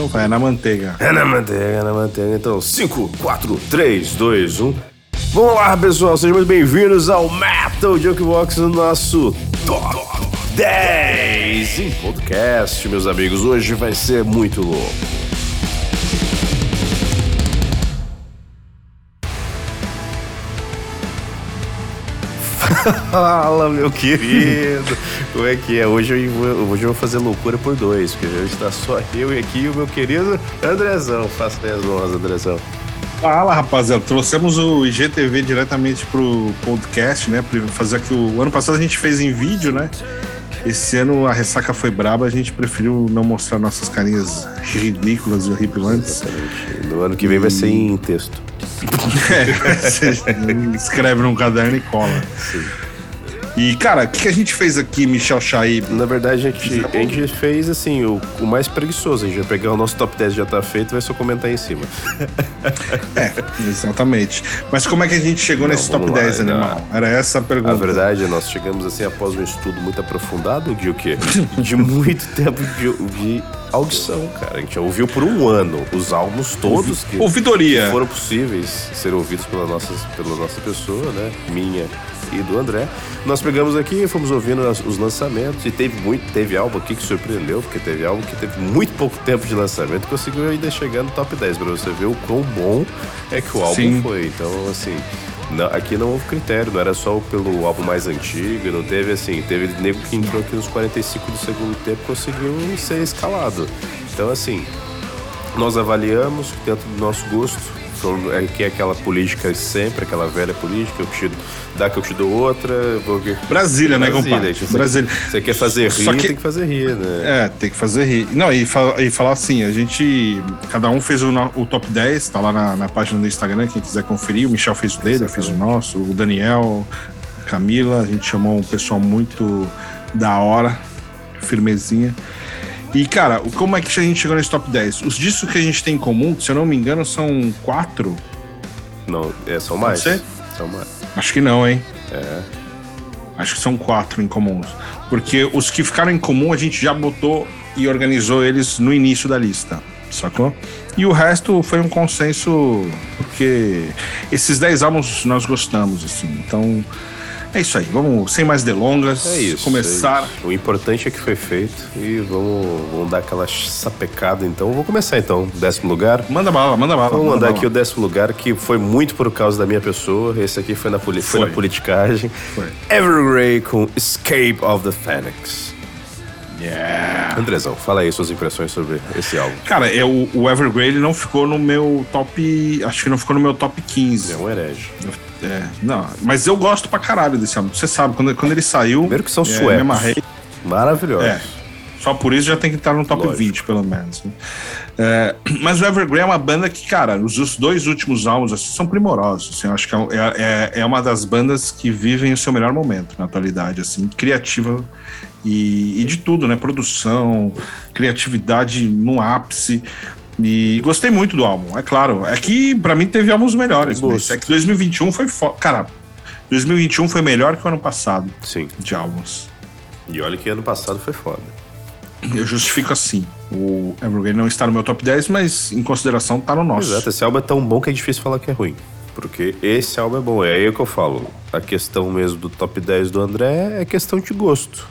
Então vai, é na manteiga. É na manteiga, é na manteiga. Então, 5, 4, 3, 2, 1. Vamos lá, pessoal. Sejam muito bem-vindos ao Metal Jukebox, no nosso Top 10 em podcast, meus amigos. Hoje vai ser muito louco. Fala, meu querido! Como é que é? Hoje eu, vou, hoje eu vou fazer loucura por dois, porque hoje está só eu e aqui o meu querido Andrezão. Faça as honras, Andrezão. Fala, rapaziada. Trouxemos o IGTV diretamente pro podcast, né? Pra fazer aqui o... ano passado a gente fez em vídeo, né? Esse ano a ressaca foi braba, a gente preferiu não mostrar nossas carinhas ridículas e horripilantes. Exatamente. No ano que vem vai ser em texto. é, escreve num caderno e cola. Sim. E, cara, o que, que, a gente fez aqui, Michel Chaib? Na verdade, a gente, a gente fez, assim, o, o, mais preguiçoso. A gente vai pegar o nosso top 10 já tá feito e vai só comentar em cima. é, exatamente. Mas como é que a gente chegou não, nesse top lá, 10, não. animal? Era essa a pergunta. Na verdade, nós chegamos, assim, após um estudo muito aprofundado de o quê? De muito tempo de, de audição, cara. A gente ouviu por um ano os álbuns todos que, Ouvidoria. que foram possíveis ser ouvidos pela nossa, pela nossa pessoa, né? Minha e do André. Nós pegamos aqui e fomos ouvindo os lançamentos e teve muito, teve álbum aqui que surpreendeu, porque teve álbum que teve muito pouco tempo de lançamento e conseguiu ainda chegar no top 10 para você ver o quão bom é que o álbum Sim. foi. Então, assim, não, aqui não houve critério, não era só pelo álbum mais antigo, não teve assim, teve nego que entrou aqui nos 45 do segundo tempo conseguiu ser escalado. Então assim, nós avaliamos dentro do nosso gosto, é que é aquela política sempre, aquela velha política, eu te dá que eu te dou outra. Vou... Brasília, né, compadre? Tipo, Brasília. Você quer fazer rir, que... tem que fazer rir, né? É, tem que fazer rir. Não, e, fala, e falar assim, a gente, cada um fez o, o top 10, tá lá na, na, página do Instagram, quem quiser conferir, o Michel fez o dele, eu fiz o nosso, o Daniel, a Camila, a gente chamou um pessoal muito da hora, firmezinha. E, cara, como é que a gente chegou nesse top 10? Os discos que a gente tem em comum, se eu não me engano, são quatro. Não, é, são mais. Você? São mais. Acho que não, hein? É. Acho que são quatro em comuns. Porque os que ficaram em comum a gente já botou e organizou eles no início da lista, sacou? E o resto foi um consenso, porque esses dez álbuns nós gostamos, assim. Então, é isso aí, vamos, sem mais delongas, é isso, começar. É isso. O importante é que foi feito e vamos, vamos dar aquela sapecada então. Vou começar então, décimo lugar. Manda bala, manda bala. Vamos mandar aqui o décimo lugar, que foi muito por causa da minha pessoa. Esse aqui foi na, foi. foi na politicagem. Foi. Evergrey com Escape of the Phoenix. Yeah. Andrezão, fala aí suas impressões sobre esse álbum. Cara, é, o, Evergrey ele não ficou no meu top. Acho que não ficou no meu top 15. É um herege. É, não, mas eu gosto pra caralho desse álbum. Você sabe, quando, quando ele saiu. Primeiro que são é, suecos. Maravilhosos. É. Só por isso já tem que estar no top Lógico. 20, pelo menos. Né? É, mas o Evergrey é uma banda que, cara, os dois últimos álbuns assim, são primorosos. Assim, eu acho que é, é, é, uma das bandas que vivem o seu melhor momento na atualidade, assim, criativa e, e de tudo, né? Produção, criatividade no ápice. E gostei muito do álbum, é claro. É que para mim teve álbuns melhores. Mas é que 2021 foi foda. Cara, 2021 foi melhor que o ano passado. Sim. De álbuns. E olha que ano passado foi foda. Eu justifico assim. O Evergreen não está no meu top 10, mas em consideração tá no nosso. Exato, esse álbum é tão bom que é difícil falar que é ruim. Porque esse álbum é bom. É aí que eu falo. A questão mesmo do top 10 do André é questão de gosto.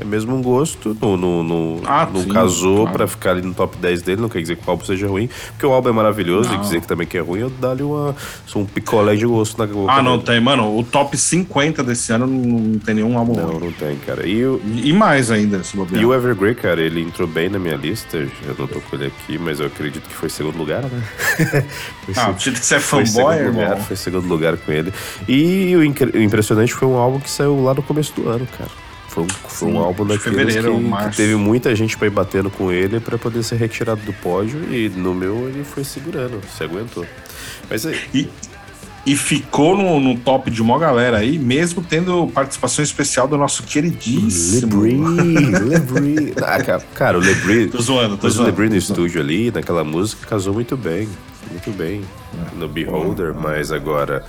É mesmo um gosto, não, não, não, ah, não sim, casou claro. pra ficar ali no top 10 dele, não quer dizer que o álbum seja ruim, porque o álbum é maravilhoso não. e dizer que também que é ruim, eu dá-lhe uma, um picolé de gosto na boca. Ah, não dele. tem, mano, o top 50 desse ano não tem nenhum álbum Não, ruim. não tem, cara. E, o, e mais ainda, se bobear. E o Evergrey, cara, ele entrou bem na minha lista, eu não tô com ele aqui, mas eu acredito que foi segundo lugar, né? ah, tinha que ser fanboy, irmão. Lugar, foi segundo lugar com ele. E o impressionante foi um álbum que saiu lá no começo do ano, cara. Foi um, foi um álbum daqueles que, que, teve muita gente para ir batendo com ele para poder ser retirado do pódio e no meu ele foi segurando, se aguentou. Mas aí... e, e ficou no, no, top de uma galera aí, mesmo tendo participação especial do nosso queridíssimo Lebris. Lebris. Ah, cara, o Lebris. tô zoando, tô zoando. O Lebris no estúdio ali, naquela música, casou muito bem. Muito bem. No Beholder, mas agora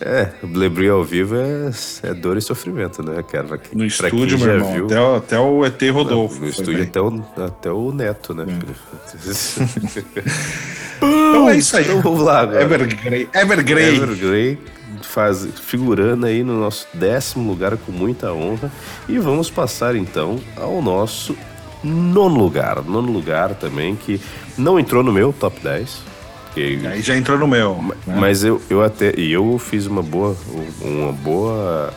É, Lebri ao vivo é, é dor e sofrimento, né, cara? Pra, no estúdio, meu irmão, viu, até, o, até o ET Rodolfo. No estúdio até o, até o Neto, né? É. então é isso aí. Então vamos lá agora. Evergrey. Evergrey. Evergrey faz, figurando aí no nosso décimo lugar com muita honra. E vamos passar então ao nosso nono lugar. Nono lugar também, que não entrou no meu top 10 Aí já entrou no meu. Né? Mas eu, eu até. E eu fiz uma boa. Uma boa.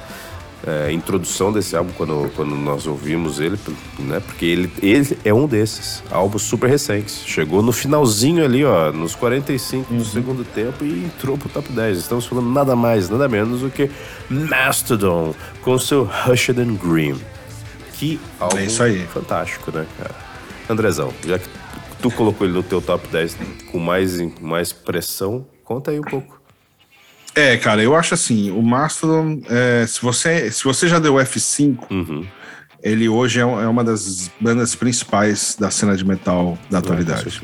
É, introdução desse álbum quando, quando nós ouvimos ele, né? Porque ele, ele é um desses álbuns super recentes. Chegou no finalzinho ali, ó, nos 45 uhum. do segundo tempo e entrou pro top 10. Estamos falando nada mais, nada menos do que Mastodon com seu Hushed and Green. Que álbum é isso aí. fantástico, né, cara? Andrezão, já que tu colocou ele no teu top 10 com mais, mais pressão. Conta aí um pouco. É, cara, eu acho assim, o Mastodon, é, se, você, se você já deu F5, uhum. ele hoje é, é, uma das bandas principais da cena de metal da atualidade.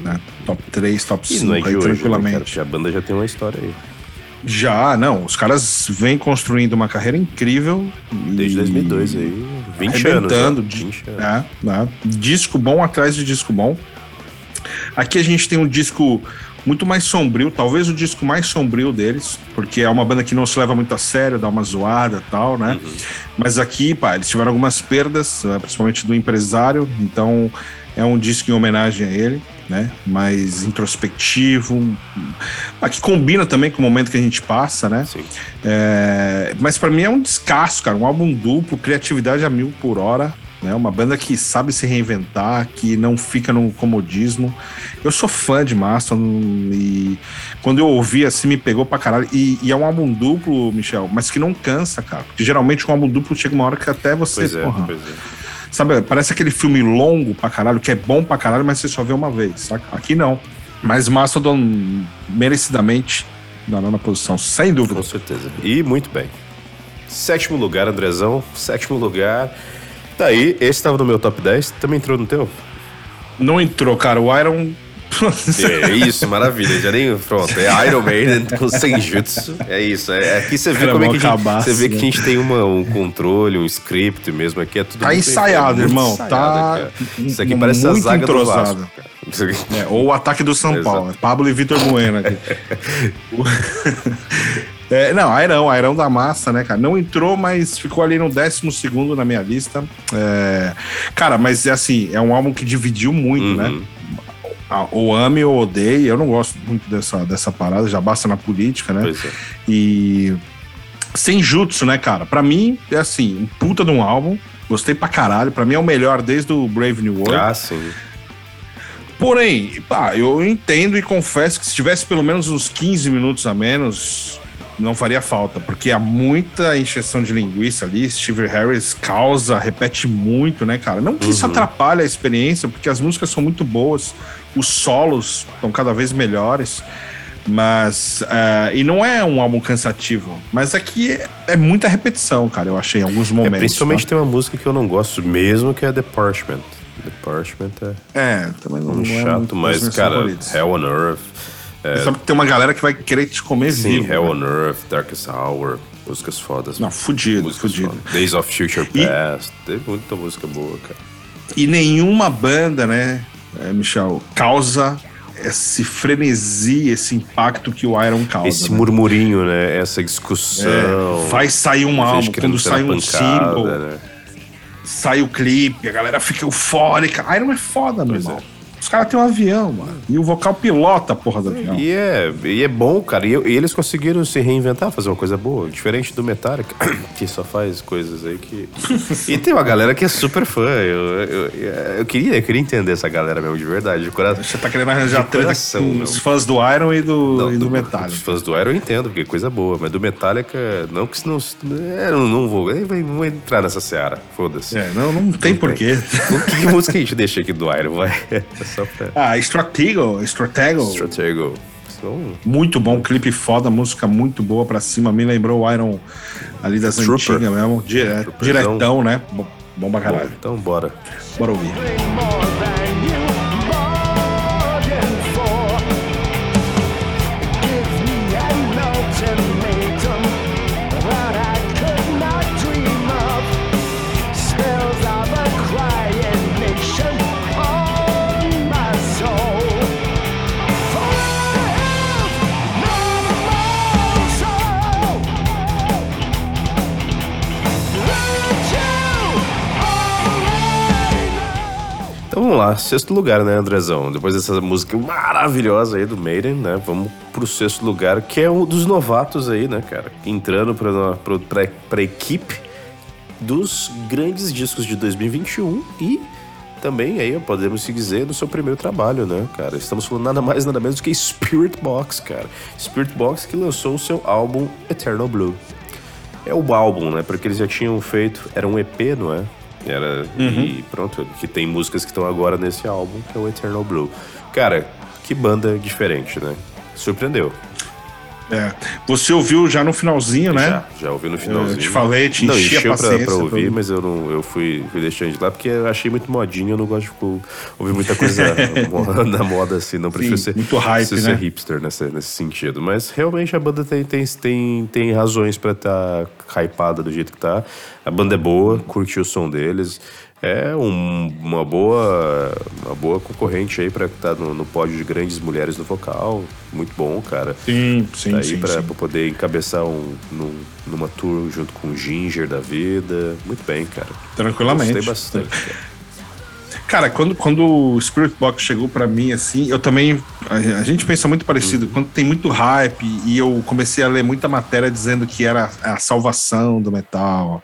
Né? Top 3, top 5 não é aí, hoje, né, tranquilamente. Né, a banda já tem uma história aí. Já, não. Os caras vêm construindo uma carreira incrível. Desde 2002 aí. 20 anos. Né? 20 anos. É, né? Disco bom atrás de disco bom. Aqui a gente tem um disco muito mais sombrio, talvez o disco mais sombrio deles, porque é uma banda que não se leva muito a sério, dá uma zoada e tal, né? Uhum. Mas aqui, pá, eles tiveram algumas perdas, eh, principalmente do empresário, então é um disco em homenagem a ele, né? Mais introspectivo, que combina também com o momento que a gente passa, né? Sim. É, mas para mim é um descasso, cara, um álbum duplo, criatividade a mil por hora, né? Uma banda que sabe se reinventar, que não fica no comodismo. Eu sou fã de Mastodon e quando eu ouvi assim me pegou pra caralho. E, e, é um álbum duplo, Michel, mas que não cansa, cara. Porque geralmente um álbum duplo chega uma hora que até você. Pois é, porra, pois é. Sabe, parece aquele filme longo pra caralho, que é bom pra caralho, mas você só vê uma vez, saca? Aqui não. Mas Mastodon, merecidamente, na nona posição, sem dúvida. Com certeza. E muito bem. Sétimo lugar, Andrezão. Sétimo lugar. Tá aí, esse tava no meu top 10, também entrou no teu? Não entrou, cara. O Iron é isso, maravilha. Já nem. Pronto, é Iron Maiden com Senjutsu. É isso. É, aqui você vê Era como é que a gente, você vê que a gente tem uma, um controle, um script mesmo. Aqui é tudo. Tá ensaiado, irmão. Ensaiado, tá. Cara. Isso aqui parece a zaga entrosado. do Vasco. É, ou o ataque do São Paulo. Pablo e Vitor Bueno aqui. É, não, Airão, Airão da massa, né, cara? Não entrou, mas ficou ali no décimo segundo na minha lista. É, cara, mas é assim, é um álbum que dividiu muito, né? uhum. né? Ou ame ou odeie. Eu não gosto muito dessa, dessa parada, já basta na política, né? Pois é. E. Sem jutsu, né, cara? Pra mim, é assim, um puta de um álbum. Gostei pra caralho. Pra mim é o melhor desde o Brave New World. Ah, sim. Porém, pá, eu entendo e confesso que se tivesse pelo menos uns 15 minutos a menos, não faria falta, porque há muita encheção de linguiça ali. Steve Harris causa, repete muito, né, cara? Não que uhum. isso atrapalhe a experiência, porque as músicas são muito boas, os solos estão cada vez melhores. Mas. Uh, e não é um álbum cansativo. Mas aqui é, é muita repetição, cara, eu achei em alguns é, momentos. É, principalmente tá? tem uma música que eu não gosto mesmo, que é The Parchment. The Parchment é. É, também não, um não é chato, mas, cara, favoritos. Hell on Earth. É... Sabe que tem uma galera que vai querer te comer Sim, vivo. Hell né? on Earth, Darkest Hour, músicas fodas. Não, fudido, fudido. Fodas. Days of Future Past, e... teve muita música boa, cara. E nenhuma banda, né, é, Michel, causa esse frenesi, esse impacto que o Iron causa. Esse né? murmurinho, né? Essa discussão. É, vai sair um álbum, quando sai um símbolo, né? sai o clipe, a galera fica eufórica. Iron é foda, meu pois irmão. É. Os caras têm um avião, mano. E o vocal pilota a porra do avião. E é, e é bom, cara. E, e, eles conseguiram se reinventar, fazer uma coisa boa. Diferente do Metallica, que só faz coisas aí que. e tem uma galera que é super fã. Eu, eu, eu, eu, queria, eu queria entender essa galera mesmo, de verdade. De coração. Você tá querendo arranjar treta com os fãs do Iron e do, não, e do, do Metallica. Os fãs do Iron eu entendo, porque é coisa boa. Mas do Metallica, não que se não. É, não, não vou. Vou entrar nessa seara. Foda-se. É, não, não tem porquê. Que música a gente deixa aqui do Iron, vai? só pra... Ah, Stratego. Stratego. Stratego. Muito bom, clipe foda, música muito boa pra cima. Me lembrou o Iron ali das Trooper. antigas mesmo. Dire, diretão, né? Bom, bom pra caralho. Bom, então bora. Bora ouvir. Vamos lá, sexto lugar, né, Andrezão? Depois dessa música maravilhosa aí do Maiden, né? Vamos pro sexto lugar, que é um dos novatos aí, né, cara? Entrando pra, pra, pra, pra equipe dos grandes discos de 2021 e também aí podemos se dizer no seu primeiro trabalho, né, cara? Estamos falando nada mais nada menos do que Spirit Box, cara. Spirit Box que lançou o seu álbum Eternal Blue. É o álbum, né? Porque eles já tinham feito, era um EP, não é? Era uhum. e pronto, que tem músicas que estão agora nesse álbum, que é o Eternal Blue. Cara, que banda diferente, né? Surpreendeu. É. Você ouviu já no finalzinho, né? Já, já ouvi no finalzinho. Eu te falei, te não, enchi a paciência. Pra, pra ouvir, pra... mas eu, não, eu fui, fui deixando de lá porque eu achei muito modinho, eu não gosto de ouvir muita coisa na moda assim, não preciso ser, muito hype, né? ser hipster nesse, nesse sentido. Mas realmente a banda tem, tem, tem, tem razões pra estar tá hypada do jeito que tá. A banda é boa, curti o som deles é um, uma boa uma boa concorrente aí para estar tá no, no, pódio de grandes mulheres no vocal. Muito bom, cara. Sim, sim, tá aí sim, para poder encabeçar um, num, numa tour junto com o Ginger da vida. Muito bem, cara. Tranquilamente. Gostei bastante, cara. Cara, quando, quando o Spirit Box chegou para mim, assim, eu também. A, a, gente pensa muito parecido. Uhum. Quando tem muito hype e eu comecei a ler muita matéria dizendo que era a salvação do metal,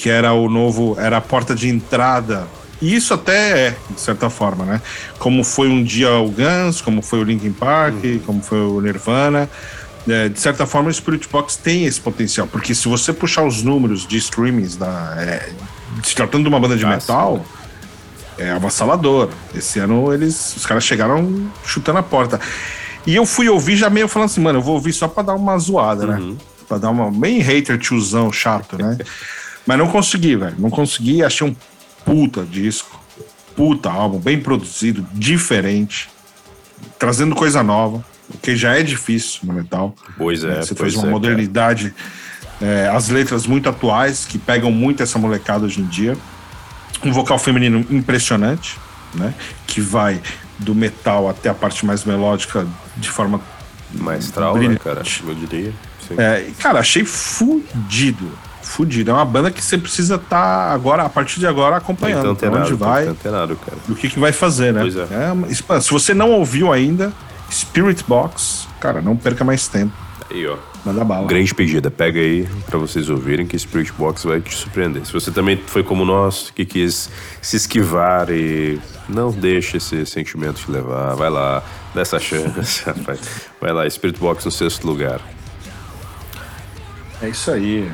que era o novo, era a porta de entrada. E isso até é, de certa forma, né? Como foi um dia o Guns, como foi o Linkin Park, uhum. como foi o Nirvana. É, de certa forma, o Spirit Box tem esse potencial, porque se você puxar os números de streamings da, é, se tratando de uma banda de ah, metal, é avassalador. Esse ano eles, os caras chegaram chutando a porta. E eu fui ouvir já meio falando assim, mano, eu vou ouvir só pra dar uma zoada, né? uhum. né? Pra dar uma bem hater tiozão chato, né? Mas não consegui, velho. Não consegui. Achei um puta disco. Puta álbum, bem produzido, diferente. Trazendo coisa nova. O que já é difícil no metal. Pois é. Você pois fez uma é, modernidade. É, as letras muito atuais, que pegam muito essa molecada hoje em dia. Um vocal feminino impressionante, né? Que vai do metal até a parte mais melódica de forma. Maestral, né, cara? Eu diria. É, cara, achei fudido fudido. É uma banda que você precisa estar tá agora, a partir de agora, acompanhando. Tá onde vai. Antenado, cara. E o que, que vai fazer, né? Pois é. é. Se você não ouviu ainda, Spirit Box, cara, não perca mais tempo. Aí, ó. Manda bala. Grande pedida. Pega aí para vocês ouvirem que Spirit Box vai te surpreender. Se você também foi como nós, que quis se esquivar e não deixe esse sentimento te levar, vai lá, dá essa chance, rapaz. Vai lá, Spirit Box no sexto lugar. É isso aí.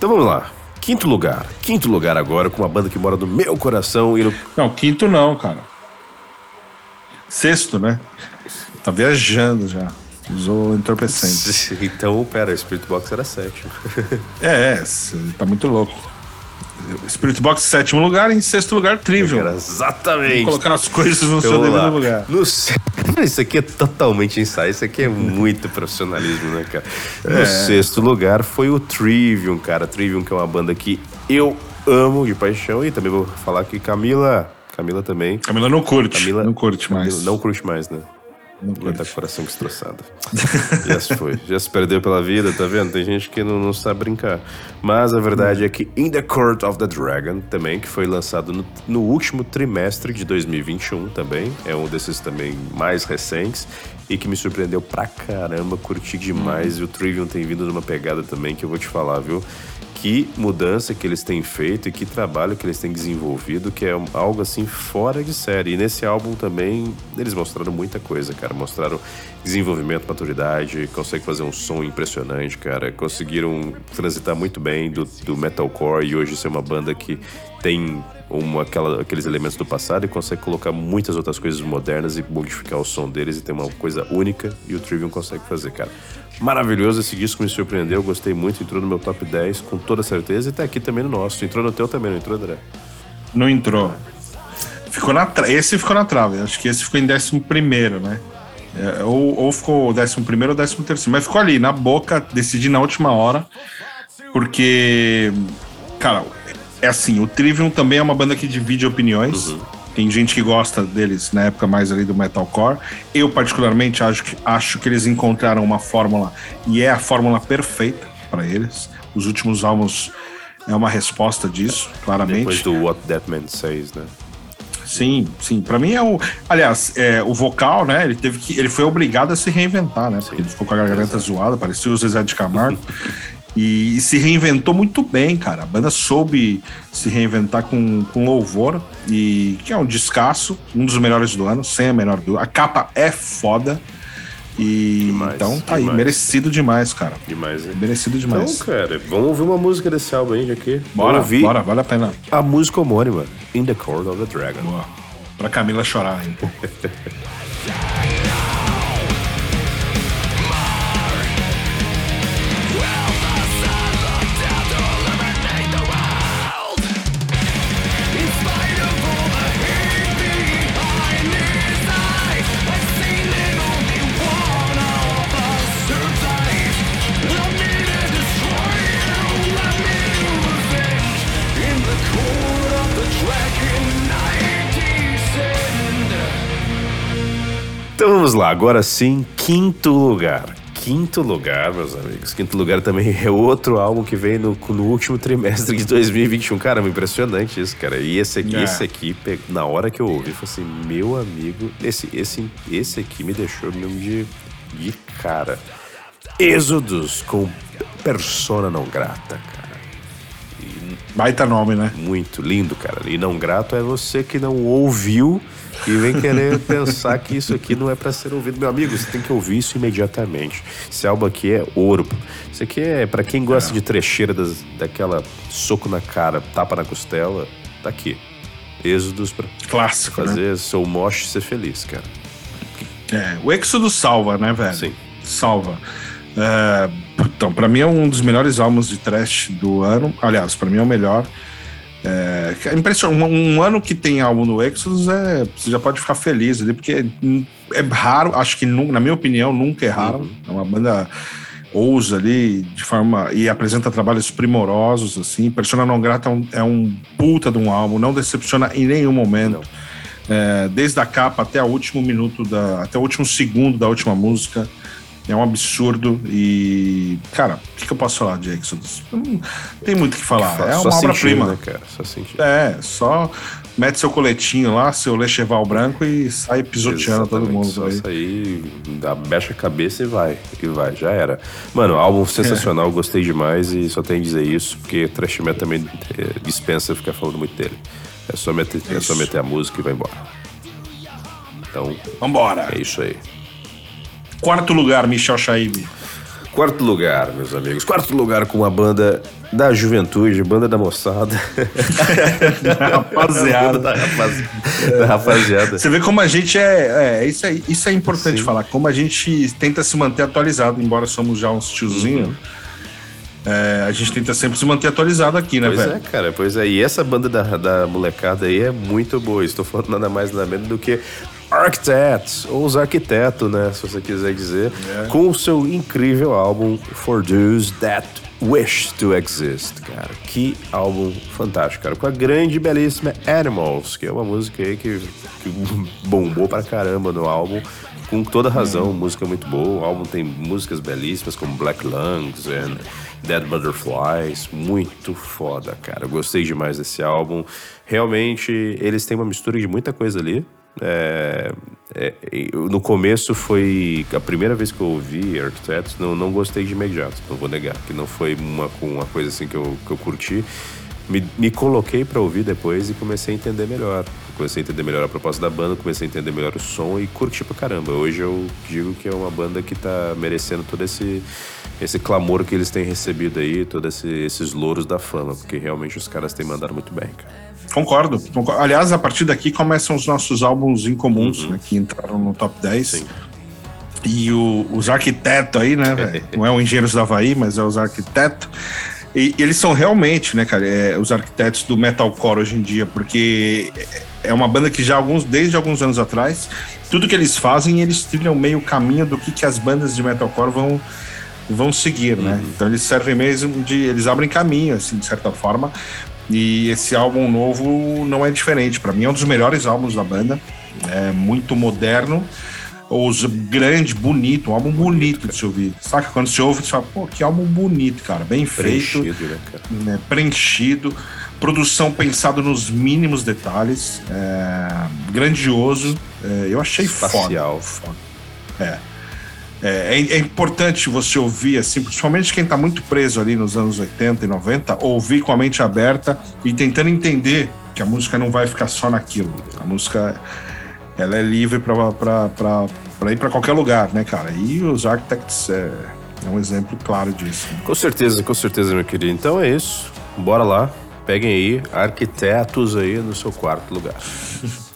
Então vamos lá. Quinto lugar. Quinto lugar agora com uma banda que mora no meu coração e no. Não, quinto não, cara. Sexto, né? Tá viajando já. Usou entorpecente. então, pera, Spirit Box era sétimo. é, é, tá muito louco. Spirit Box sétimo lugar, em sexto lugar, Trivial. exatamente. Vou colocar as coisas no seu devido lugar. No... Isso aqui é totalmente ensaio, isso aqui é muito profissionalismo, né, cara? No é. sexto lugar foi o Trivium, cara. Trivium, que é uma banda que eu amo de paixão e também vou falar que Camila. Camila também. Camila não curte. Camila não curte mais. Camila não curte mais, né? Não tá com o coração destroçado. já se foi. Já se perdeu pela vida, tá vendo? Tem gente que não, não sabe brincar. Mas a verdade é que In the Court of the Dragon, também, que foi lançado no, no último trimestre de 2021 também. É um desses também mais recentes. E que me surpreendeu pra caramba, curti demais. Hum. E o Trivium tem vindo numa pegada também que eu vou te falar, viu? Que mudança que eles têm feito e que trabalho que eles têm desenvolvido, que é algo assim fora de série. E nesse álbum também eles mostraram muita coisa, cara. Mostraram desenvolvimento, maturidade, conseguem fazer um som impressionante, cara. Conseguiram transitar muito bem do, do metalcore e hoje ser uma banda que tem uma, aquela, aqueles elementos do passado e consegue colocar muitas outras coisas modernas e modificar o som deles e ter uma coisa única e o Trivium consegue fazer, cara. Maravilhoso esse disco, me surpreendeu, gostei muito, entrou no meu top 10 com toda certeza e tá aqui também no nosso. Entrou no teu também, não entrou, André? Não entrou. Ficou na tra... Esse ficou na trave, acho que esse ficou em 11 primeiro, né? É, ou, ou ficou 11 primeiro ou 13 terceiro, mas ficou ali, na boca, decidi na última hora, porque, cara, é assim, o Trivium também é uma banda que divide opiniões. Uhum. Tem gente que gosta deles na época mais ali do metalcore. Eu, particularmente, acho que, acho que eles encontraram uma fórmula e é a fórmula perfeita para eles. Os últimos álbuns é uma resposta disso, claramente. Depois do What That Man Says, né? Sim, sim. Para mim é o. Aliás, é, o vocal, né? Ele teve que. Ele foi obrigado a se reinventar, né? Porque ele ficou com a garganta Exato. zoada, parecia o Zezé de Camargo. e, e, se reinventou muito bem, cara. A banda soube se reinventar com, com louvor. E que é um descasso, um dos melhores do ano, sem a menor dúvida. A capa é foda. E demais, então tá demais. aí, merecido demais, cara. Demais, hein? Merecido demais. Então, cara, vamos ouvir uma música desse álbum aí, aqui. Bora, ouvir bora, vale a pena. A música homônima, In the Court of the Dragon. Boa. Pra Camila chorar, hein? Então vamos lá, agora sim, quinto lugar. Quinto lugar, meus amigos. Quinto lugar também é outro álbum que vem no, no último trimestre de 2021. Cara, impressionante isso, cara. E esse aqui, é. esse aqui, na hora que eu ouvi, foi assim, meu amigo, esse, esse, esse aqui me deixou mesmo de, de cara. Êxodos com persona não grata, cara. E, Baita nome, né? Muito lindo, cara. E não grato é você que não ouviu e vem querer pensar que isso aqui não é para ser ouvido. Meu amigo, você tem que ouvir isso imediatamente. Esse álbum aqui é ouro. Isso aqui é para quem gosta é. de trecheira das, daquela soco na cara, tapa na costela, tá aqui. Êxodos pra Clássico, né? fazer né? seu moche ser feliz, cara. É, o Êxodo salva, né, velho? Sim. Salva. É, então, para mim é um dos melhores álbuns de trash do ano. Aliás, para mim é o melhor. É, impressionante. Um, um, ano que tem álbum no Exodus, é, você já pode ficar feliz ali, porque é, raro, acho que, na minha opinião, nunca é raro. Uhum. É uma banda ousa ali de forma e apresenta trabalhos primorosos assim. Persona não grata é um, é um puta de um álbum, não decepciona em nenhum momento. É, desde a capa até o último minuto da, até o último segundo da última música. É um absurdo e, cara, o que, que eu posso falar de Exodus? Não tem muito o que falar. É uma obra-prima. Né, cara? Só. É, só mete seu coletinho lá, seu lecheval branco e sai pisoteando Exatamente, todo mundo. Só aí. sair, abaixa a cabeça e vai. E vai, já era. Mano, álbum sensacional, é. gostei demais e só tenho a dizer isso, porque Trash Metal também é, dispensa ficar falando muito dele. É só meter, é só meter a música e vai embora. Então, Vambora. é isso aí. Quarto lugar, Michel Chaib. Quarto lugar, meus amigos. Quarto lugar com uma banda da juventude, banda da moçada. rapaziada. da, rapaz, da rapaziada. Você vê como a gente é. é isso, é isso é importante Sim. falar. Como a gente tenta se manter atualizado, embora somos já uns tiozinhos. Uhum. É, a gente tenta sempre se manter atualizado aqui, né, pois velho? Pois é, cara, pois é. E essa banda da, da molecada aí é muito boa. Estou falando nada mais nada menos do que Architects, ou os arquitetos, né, se você quiser dizer, yeah. com o seu incrível álbum For Those That Wish to Exist, cara. Que álbum fantástico, cara. Com a grande e belíssima Animals, que é uma música aí que, que bombou pra caramba no álbum. Com toda razão, uhum. música muito boa. O álbum tem músicas belíssimas como Black Lungs and Dead Butterflies. Muito foda, cara. Eu gostei demais desse álbum. Realmente, eles têm uma mistura de muita coisa ali é, é, no começo foi a primeira vez que eu ouvi Arquitetos, não, não gostei de imediato, não vou negar, que não foi uma, uma coisa assim que eu, que eu curti. Me, me coloquei para ouvir depois e comecei a entender melhor. Comecei a entender melhor a proposta da banda, comecei a entender melhor o som e curti pra caramba. Hoje eu digo que é uma banda que tá merecendo todo esse, esse clamor que eles têm recebido aí, todos esse, esses louros da fama, porque realmente os caras têm mandado muito bem, cara. Concordo, concordo. Aliás, a partir daqui começam os nossos álbuns incomuns, uhum. né, que entraram no top 10. Sim. E o, os arquitetos aí, né, Não é o Engenheiros da Havaí, mas é os arquitetos. E, e eles são realmente, né, cara, é, os arquitetos do metalcore hoje em dia, porque é uma banda que já alguns, desde alguns anos atrás, tudo que eles fazem, eles trilham meio caminho do que, que as bandas de metalcore vão vão seguir, né? Uhum. Então eles servem mesmo de. Eles abrem caminho, assim, de certa forma, e esse álbum novo não é diferente. Para mim é um dos melhores álbuns da banda. É muito moderno. Os grande, bonito, um álbum bonito de se ouvir. Saca? Quando você ouve, você fala, pô, que álbum bonito, cara. Bem feito. Preenchido, né, cara? Né? Preenchido. produção pensado nos mínimos detalhes, é, grandioso. É, eu achei Espacial. foda. É. É, é, é, importante você ouvir, assim, principalmente quem está muito preso ali nos anos 80 e 90, ouvir com a mente aberta e tentando entender que a música não vai ficar só naquilo. A música ela é livre para ir para qualquer lugar, né, cara? E os Architects é, é um exemplo claro disso. Com certeza, com certeza, meu querido. Então é isso. Bora lá. Peguem aí arquitetos aí no seu quarto lugar.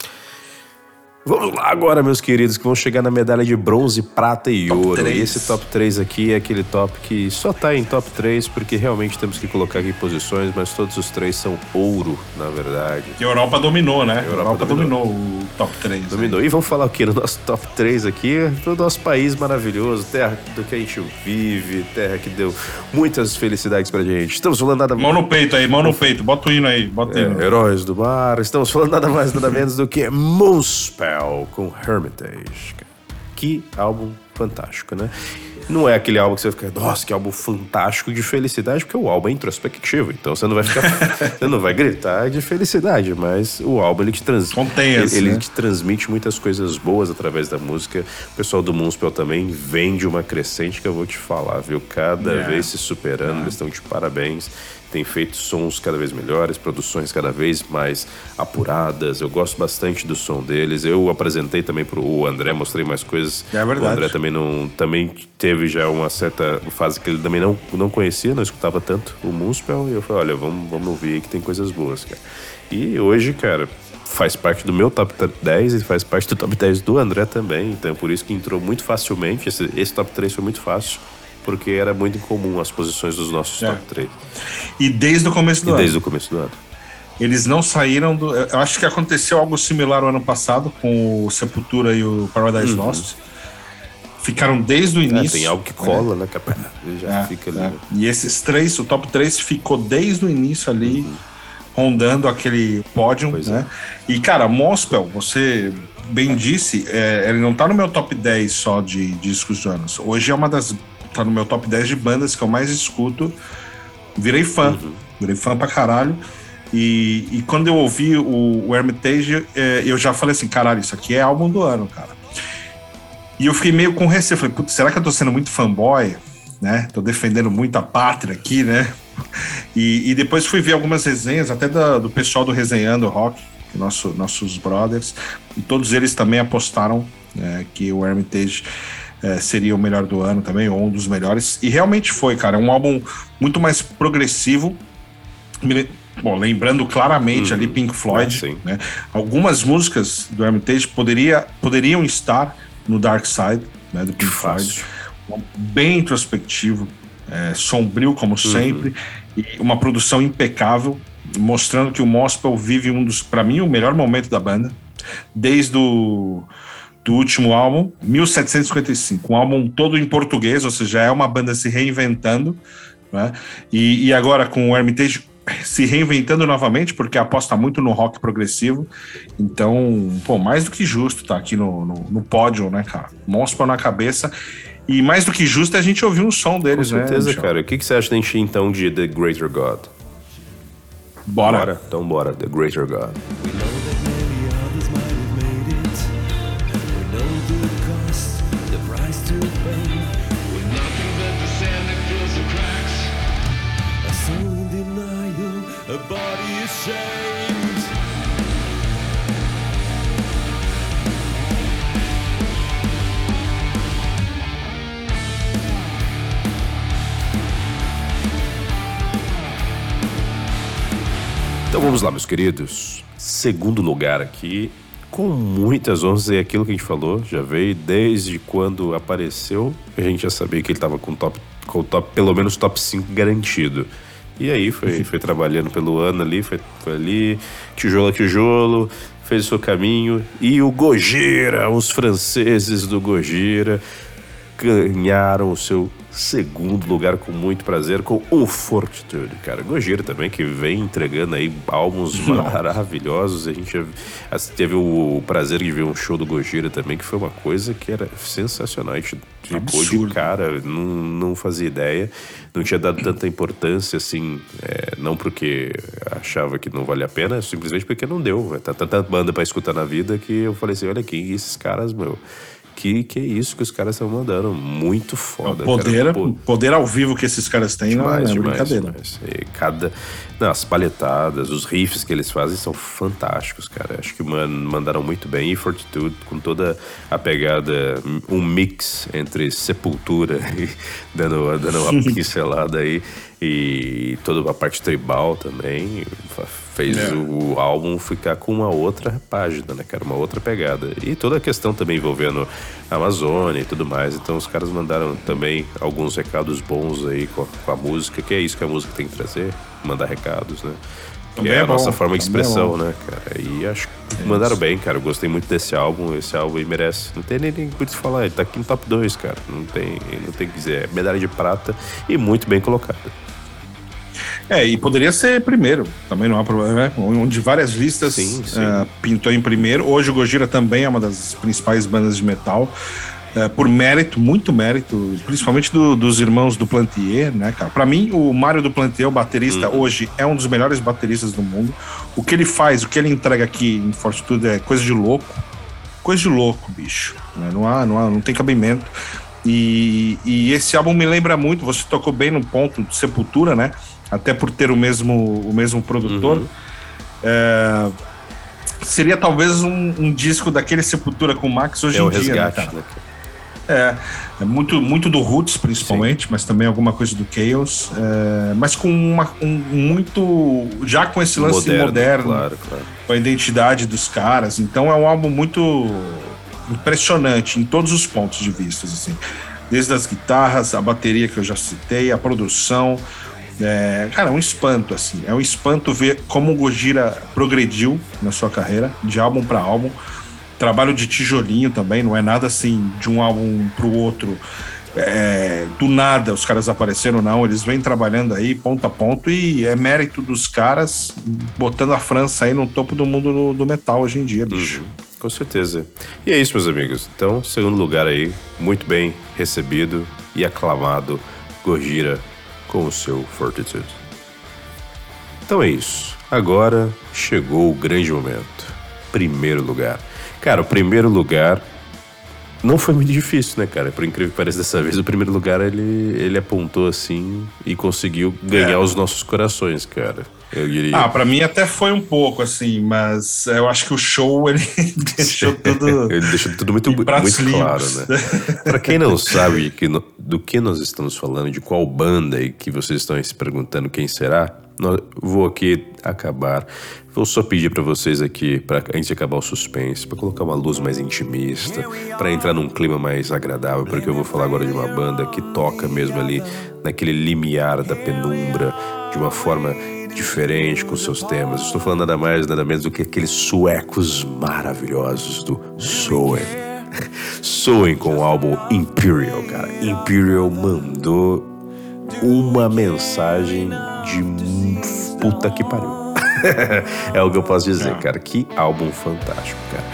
Vamos lá agora, meus queridos, que vão chegar na medalha de bronze, prata e top ouro. 3. E esse top 3 aqui é aquele top que só tá em top 3 porque realmente temos que colocar aqui posições, mas todos os três são ouro, na verdade. E a Europa dominou, né? A Europa, Europa dominou. dominou. o top 3. Dominou. Aí. E vamos falar o que no nosso top 3 aqui? Do nosso país maravilhoso, terra do que a gente vive, terra que deu muitas felicidades pra gente. Estamos falando nada Mão no peito aí, mão no peito. Bota o hino aí, bota o hino. É, heróis do mar. Estamos falando nada mais, nada menos do que Moonspell com Hermitage. Que álbum fantástico, né? Não é aquele álbum que você fica, nossa, que álbum fantástico de felicidade, porque o álbum é introspectivo, então você não vai ficar, você não vai gritar de felicidade, mas o álbum ele te, trans, Contém ele, ele né? te transmite muitas coisas boas através da música. O pessoal do Moonspell também vem de uma crescente que eu vou te falar, viu? Cada yeah. vez se superando, yeah. eles estão de parabéns tem feito sons cada vez melhores, produções cada vez mais apuradas. Eu gosto bastante do som deles. Eu apresentei também para o André, mostrei mais coisas. É verdade. O André também não também teve já uma certa fase que ele também não, não conhecia, não escutava tanto o Moonspell. E eu falei, olha, vamos, vamos ouvir aí que tem coisas boas, cara. E hoje, cara, faz parte do meu top 10 e faz parte do top 10 do André também. Então, é por isso que entrou muito facilmente. Esse, esse top 3 foi muito fácil porque era muito incomum as posições dos nossos é. top 3. E desde o começo do e ano. Desde o começo do ano. Eles não saíram do. Eu acho que aconteceu algo similar o ano passado com o Sepultura e o Paradise uhum. Lost. Ficaram desde o é, início. É, tem algo que cola, né? Que já é, fica ali. É. E esses três, o top 3 ficou desde o início ali, uhum. rondando aquele pódio, pois né? É. E, cara, Mospel, você bem disse, é, ele não tá no meu top 10 só de discos de anos. Hoje é uma das tá no meu top 10 de bandas que eu mais escuto. Virei fã, uhum. virei fã pra caralho. E, e quando eu ouvi o, o Hermitage, é, eu já falei assim: caralho, isso aqui é álbum do ano, cara. E eu fiquei meio com receio. Falei, putz, será que eu tô sendo muito fanboy? Né? Tô defendendo muito a pátria aqui, né? E, e depois fui ver algumas resenhas, até do, do pessoal do Resenhando Rock, nosso, nossos brothers, e todos eles também apostaram né, que o Hermitage é, seria o melhor do ano também, ou um dos melhores. E realmente foi, cara. É um álbum muito mais progressivo. Bom, lembrando claramente uhum. ali Pink Floyd, é, né? Algumas músicas do Hermitage poderia, poderiam estar no Dark Side, né, do Pink Floyd. Bem introspectivo, é, sombrio como uhum. sempre, e uma produção impecável, mostrando que o Mospel vive um dos, para mim, o melhor momento da banda, desde o do último álbum, 1755, um álbum todo em português, ou seja, é uma banda se reinventando, né? E, e agora com o Hermitage se reinventando novamente, porque aposta muito no rock progressivo. Então, pô, mais do que justo tá aqui no, no, no pódio, né, cara? Monstro na cabeça. E mais do que justo é a gente ouvir um som deles, Com certeza, né, cara. O que, que você acha da gente, então, de The Greater God? Bora. bora. Então, bora. The Greater God. Então vamos lá, meus queridos. Segundo lugar aqui, com muitas honras, é aquilo que a gente falou, já veio desde quando apareceu, a gente já sabia que ele estava com top, com top, pelo menos top 5 garantido. E aí foi, foi trabalhando pelo ano ali, foi, foi ali, tijolo a tijolo, fez o seu caminho. E o Gojira, os franceses do Gojira, ganharam o seu segundo lugar com muito prazer com o Fortitude, cara. Gojira também, que vem entregando aí álbuns maravilhosos. A gente teve o prazer de ver um show do Gojira também, que foi uma coisa que era sensacional. A gente ficou de cara, não, não fazia ideia, não tinha dado tanta importância assim, é, não porque achava que não valia a pena, simplesmente porque não deu. Tá tanta banda para escutar na vida que eu falei assim: olha aqui, esses caras, meu que, que é isso que os caras estão mandando. Muito foda. O poder, cara. poder ao vivo que esses caras têm demais, não é brincadeira. Demais. Cada. Não, as paletadas, os riffs que eles fazem são fantásticos, cara. Acho que man, mandaram muito bem. E Fortitude, com toda a pegada, um mix entre Sepultura e dando, dando uma pincelada aí. E toda a parte tribal também fez é. o, álbum ficar com uma outra página, né, cara? Uma outra pegada. E toda a questão também envolvendo a Amazônia e tudo mais. Então os caras mandaram também alguns recados bons aí com a, com a música, que é isso que a música tem que trazer, mandar recados, né? Que é, é a nossa forma de expressão, né, cara? E acho que é mandaram bem, cara. Eu gostei muito desse álbum. Esse álbum aí merece. Não tem nem muito o que falar. Ele tá aqui no top 2, cara. Não tem, não tem que dizer. Medalha de prata e muito bem colocado. É, e poderia ser primeiro, também não há problema, né? Onde várias listas sim, sim. Uh, pintou em primeiro. Hoje o Gojira também é uma das principais bandas de metal. Uh, por mérito, muito mérito, principalmente do, dos irmãos do Plantier, né, cara? Pra mim, o Mário do Plantier, o baterista, uhum. hoje é um dos melhores bateristas do mundo. O que ele faz, o que ele entrega aqui em Fortitude é coisa de louco. Coisa de louco, bicho. Né? Não, há, não há, não tem cabimento. E, e esse álbum me lembra muito, você tocou bem no ponto de Sepultura, né? Até por ter o mesmo, o mesmo produtor. Uhum. É, seria talvez um, um, disco daquele Sepultura com Max hoje é em dia. Né, resgate, né, É, é, muito, muito do Roots, principalmente, Sim. mas também alguma coisa do Chaos. É, mas com uma, um, muito. Já com esse lance moderno, moderno claro, claro. com a identidade dos caras. Então é um álbum muito impressionante em todos os pontos de vista. Assim. Desde as guitarras, a bateria que eu já citei, a produção, é, cara, é um espanto, assim. É um espanto ver como o Gojira progrediu na sua carreira, de álbum para álbum. Trabalho de tijolinho também, não é nada assim de um álbum pro outro. É, do nada os caras apareceram, não. Eles vêm trabalhando aí ponto a ponto e é mérito dos caras botando a França aí no topo do mundo do, do metal hoje em dia, bicho. Uhum, com certeza. E é isso, meus amigos. Então, segundo lugar aí, muito bem recebido e aclamado, Gojira com o seu Fortitude. Então é isso. Agora chegou o grande momento. Primeiro lugar. Cara, o primeiro lugar não foi muito difícil, né, cara? Por incrível que pareça, dessa vez o primeiro lugar ele, ele apontou assim e conseguiu ganhar é. os nossos corações, cara. Eu diria. Ah, pra mim até foi um pouco, assim, mas eu acho que o show ele deixou tudo. ele deixou tudo muito, muito claro, né? pra quem não sabe que no, do que nós estamos falando, de qual banda e que vocês estão se perguntando quem será, vou aqui acabar. Vou só pedir para vocês aqui, para antes de acabar o suspense, para colocar uma luz mais intimista, para entrar num clima mais agradável, porque eu vou falar agora de uma banda que toca mesmo ali naquele limiar da penumbra, de uma forma diferente com seus temas. Estou falando nada mais, nada menos do que aqueles suecos maravilhosos do Soen. Soen com o álbum Imperial, cara. Imperial mandou uma mensagem de puta que pariu. é o que eu posso dizer, é. cara. Que álbum fantástico, cara.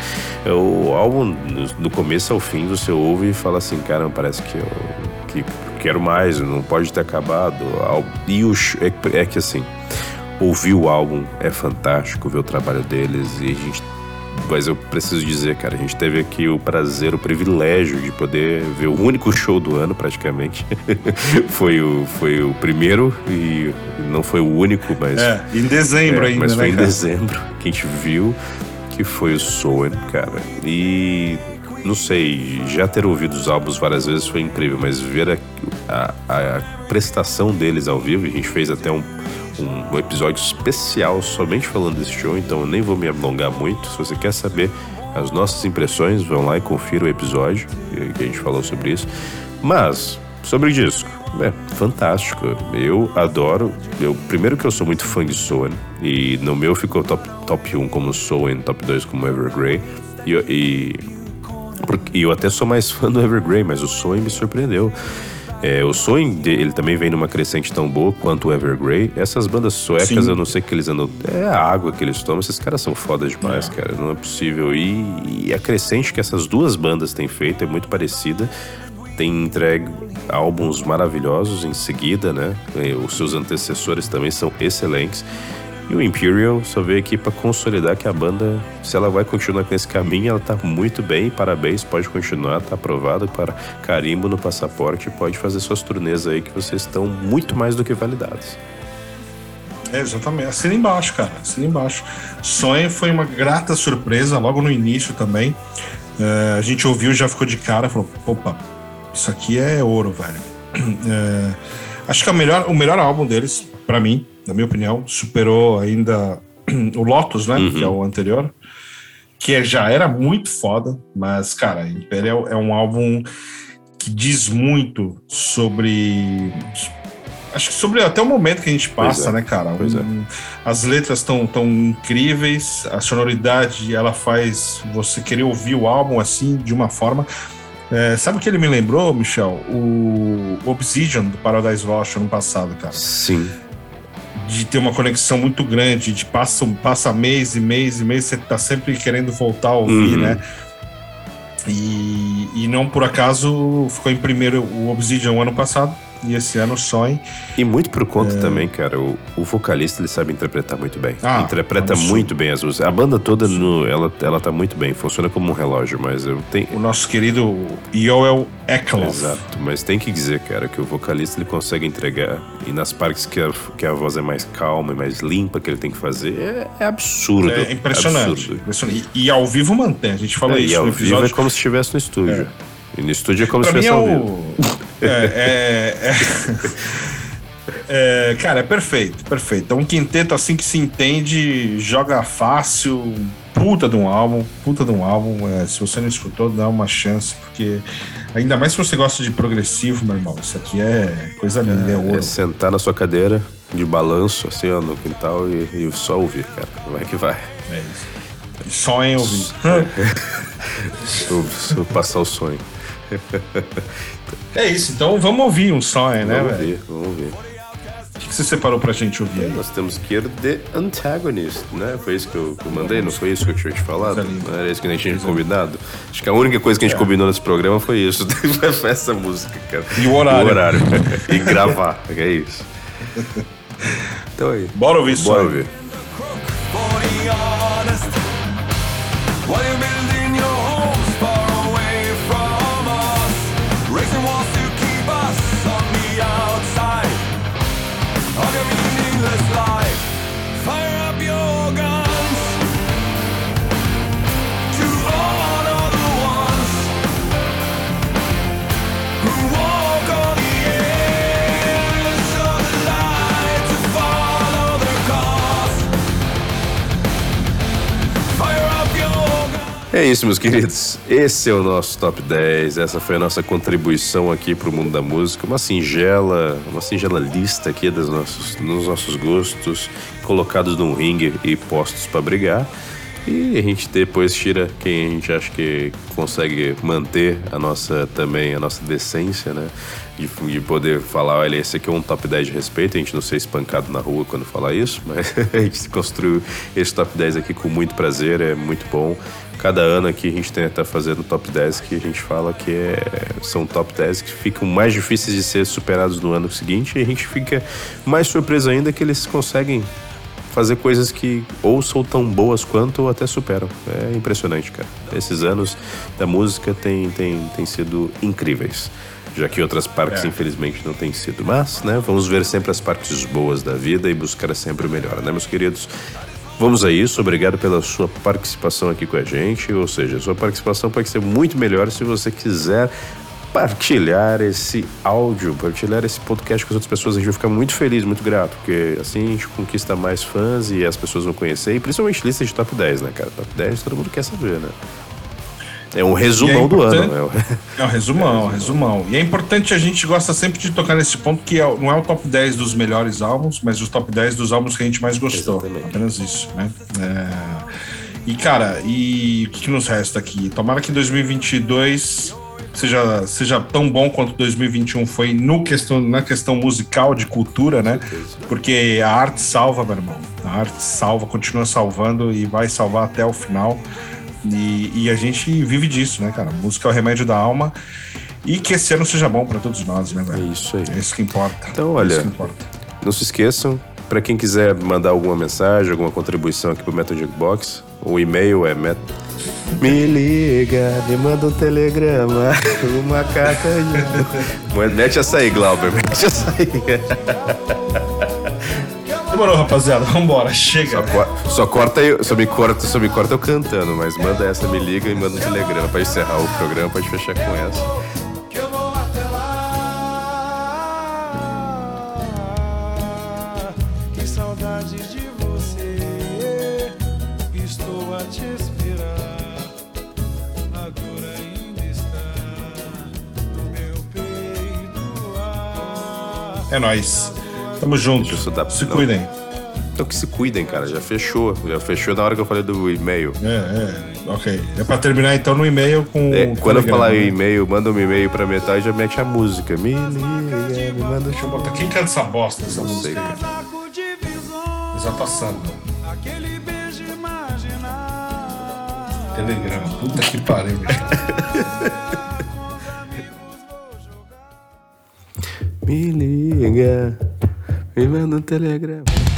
É o álbum, do começo ao fim, você ouve e fala assim, cara, parece que eu que quero mais, não pode ter acabado. E o, é, é que assim, ouvir o álbum é fantástico, ver o trabalho deles e a gente. Mas eu preciso dizer, cara, a gente teve aqui o prazer, o privilégio de poder ver o único show do ano, praticamente. foi, o, foi o primeiro e não foi o único, mas. É, em dezembro é, ainda. Mas foi né, em cara? dezembro que a gente viu, que foi o Soen, cara. E não sei, já ter ouvido os álbuns várias vezes foi incrível, mas ver a, a, a prestação deles ao vivo, a gente fez até um um, episódio especial somente falando desse show, então eu nem vou me alongar muito. Se você quer saber as nossas impressões, vão lá e confira o episódio que a gente falou sobre isso. Mas, sobre o disco, é fantástico. Eu adoro. Eu, primeiro que eu sou muito fã de Soen, e no meu ficou top, top 1 como Soen, top 2 como Evergrey. E, e, e eu até sou mais fã do Evergrey, mas o Soen me surpreendeu. É, o Sonho, ele também vem numa crescente tão boa quanto o Evergrey. Essas bandas suecas, Sim. eu não sei que eles andam. É a água que eles tomam. Esses caras são foda demais, é. cara. Não é possível. E, e a crescente que essas duas bandas têm feito é muito parecida. Tem entregue álbuns maravilhosos em seguida, né? Os seus antecessores também são excelentes. E o Imperial só veio aqui para consolidar que a banda, se ela vai continuar com esse caminho, ela tá muito bem. Parabéns, pode continuar, tá aprovado para carimbo no passaporte. Pode fazer suas turnês aí que vocês estão muito mais do que validados. É, exatamente. Assina embaixo, cara. Assina embaixo. Sonho foi uma grata surpresa logo no início também. É, a gente ouviu, já ficou de cara, falou: opa, isso aqui é ouro, velho. É, acho que é o melhor, o melhor álbum deles, para mim, na minha opinião, superou ainda o Lotus, né? Uhum. Que é o anterior. Que já era muito foda, mas, cara, Imperial é um álbum que diz muito sobre. Acho que sobre até o momento que a gente passa, é. né, cara? Um, é. As letras estão tão incríveis, a sonoridade ela faz você querer ouvir o álbum assim, de uma forma. É, sabe o que ele me lembrou, Michel? O Obsidian do Paradise Lost ano passado, cara. Sim de ter uma conexão muito grande, de passa, passa mês e mês e mês, você tá sempre querendo voltar a ouvir, uhum. né? E, e não por acaso ficou em primeiro o Obsidian ano passado e esse ano só em. E muito por conta é... também, cara, o, o, vocalista ele sabe interpretar muito bem. Ah, Interpreta muito bem as músicas. A banda toda, no, ela, ela tá muito bem, funciona como um relógio, mas eu tenho. O nosso querido Yoel Eklof. Exato, mas tem que dizer, cara, que o vocalista ele consegue entregar, e nas partes que a, que a voz é mais calma e mais limpa que ele tem que fazer, é, é absurdo. É impressionante. Absurdo. impressionante. E, e, ao vivo mantém, a gente falou é, isso. E ao vivo é como se estivesse no estúdio. É. E no estúdio é como pra se fosse é o... é, é, é, cara, é perfeito, perfeito. É um quinteto assim que se entende, joga fácil, puta de um álbum, puta de um álbum. É, se você não escutou, dá uma chance, porque ainda mais se você gosta de progressivo, meu irmão, isso aqui é coisa linda, é, é ouro. É sentar na sua cadeira de balanço, assim, ó, no quintal e, e só ouvir, cara. Vai que vai. É isso. Só em ouvir. passar o sonho. É isso, então vamos ouvir um sonho, né, Vamos ouvir, vamos ouvir. O que, você separou pra gente ouvir? Nós temos que ir The Antagonist, né? Foi isso que eu, que eu mandei, não foi isso que eu tinha te falado? Não era isso que a gente tinha combinado? Acho que a única coisa que a gente é. combinou nesse programa foi isso. foi essa música, cara. E o horário. E o horário. e gravar, é isso. Então aí. Bora ouvir isso. Bora ouvir. É isso, meus queridos. Esse é o nosso top 10. Essa foi a nossa contribuição aqui para o mundo da música. Uma singela, uma singela lista aqui dos nossos, dos nossos gostos, colocados num ringue e postos para brigar. E a gente depois tira quem a gente acha que consegue manter a nossa também a nossa decência, né? De, de, poder falar, olha, esse aqui é um top 10 de respeito, a gente não ser espancado na rua quando falar isso, mas a gente construiu esse top 10 aqui com muito prazer, é muito bom cada ano aqui a gente tenta fazendo top 10 que a gente fala que é, são top 10 que ficam mais difíceis de ser superados no ano seguinte e a gente fica mais surpreso ainda que eles conseguem fazer coisas que ou são tão boas quanto ou até superam. É impressionante, cara. Esses anos da música têm tem, tem sido incríveis. Já que outras partes, é. infelizmente, não têm sido. Mas, né, vamos ver sempre as partes boas da vida e buscar sempre o melhor, né, meus queridos? Vamos a isso, obrigado pela sua participação aqui com a gente. Ou seja, sua participação pode ser muito melhor se você quiser partilhar esse áudio, partilhar esse podcast com as outras pessoas. A gente vai ficar muito feliz, muito grato, porque assim a gente conquista mais fãs e as pessoas vão conhecer, e principalmente lista de top 10, né, cara? Top 10 todo mundo quer saber, né? É um resumão é do ano. Né? É um resumão, é um resumão. E é importante, a gente gosta sempre de tocar nesse ponto que é, não é o top 10 dos melhores álbuns, mas os top 10 dos álbuns que a gente mais gostou. Exatamente. Apenas isso, né? É... E, cara, e o que, que nos resta aqui? Tomara que 2022 seja, seja tão bom quanto 2021 foi no questão, na questão musical, de cultura, né? Porque a arte salva, meu irmão. A arte salva, continua salvando e vai salvar até o final. E, e a gente vive disso, né, cara? música é o remédio da alma. E que esse ano seja bom para todos nós, né, velho? É isso aí. É isso que importa. Então, olha, é não se esqueçam, para quem quiser mandar alguma mensagem, alguma contribuição aqui pro Metal Jukebox, o e-mail é met... Me liga, me manda um telegrama, uma carta. mete essa aí, Glauber, mete essa aí. Demorou, rapaziada. Vambora, chega. Só, co só, corta eu, só me corta, só me corta eu cantando, mas manda essa, me liga e manda um telegrama pra encerrar o programa, pode fechar com essa. É nóis. Tamo junto. Se não. cuidem. Então que se cuidem, cara. Já fechou. Já fechou na hora que eu falei do e-mail. É, é. Ok. É pra terminar então no e-mail com. É, quando eu falar né? e-mail, manda um e-mail pra metade já mete a música. Me liga, me manda. Deixa eu botar. Quem canta essa bosta essa música? Sei, cara. Exato Sandra. Telegrama. Puta que pariu, Me liga, me manda um telegrama.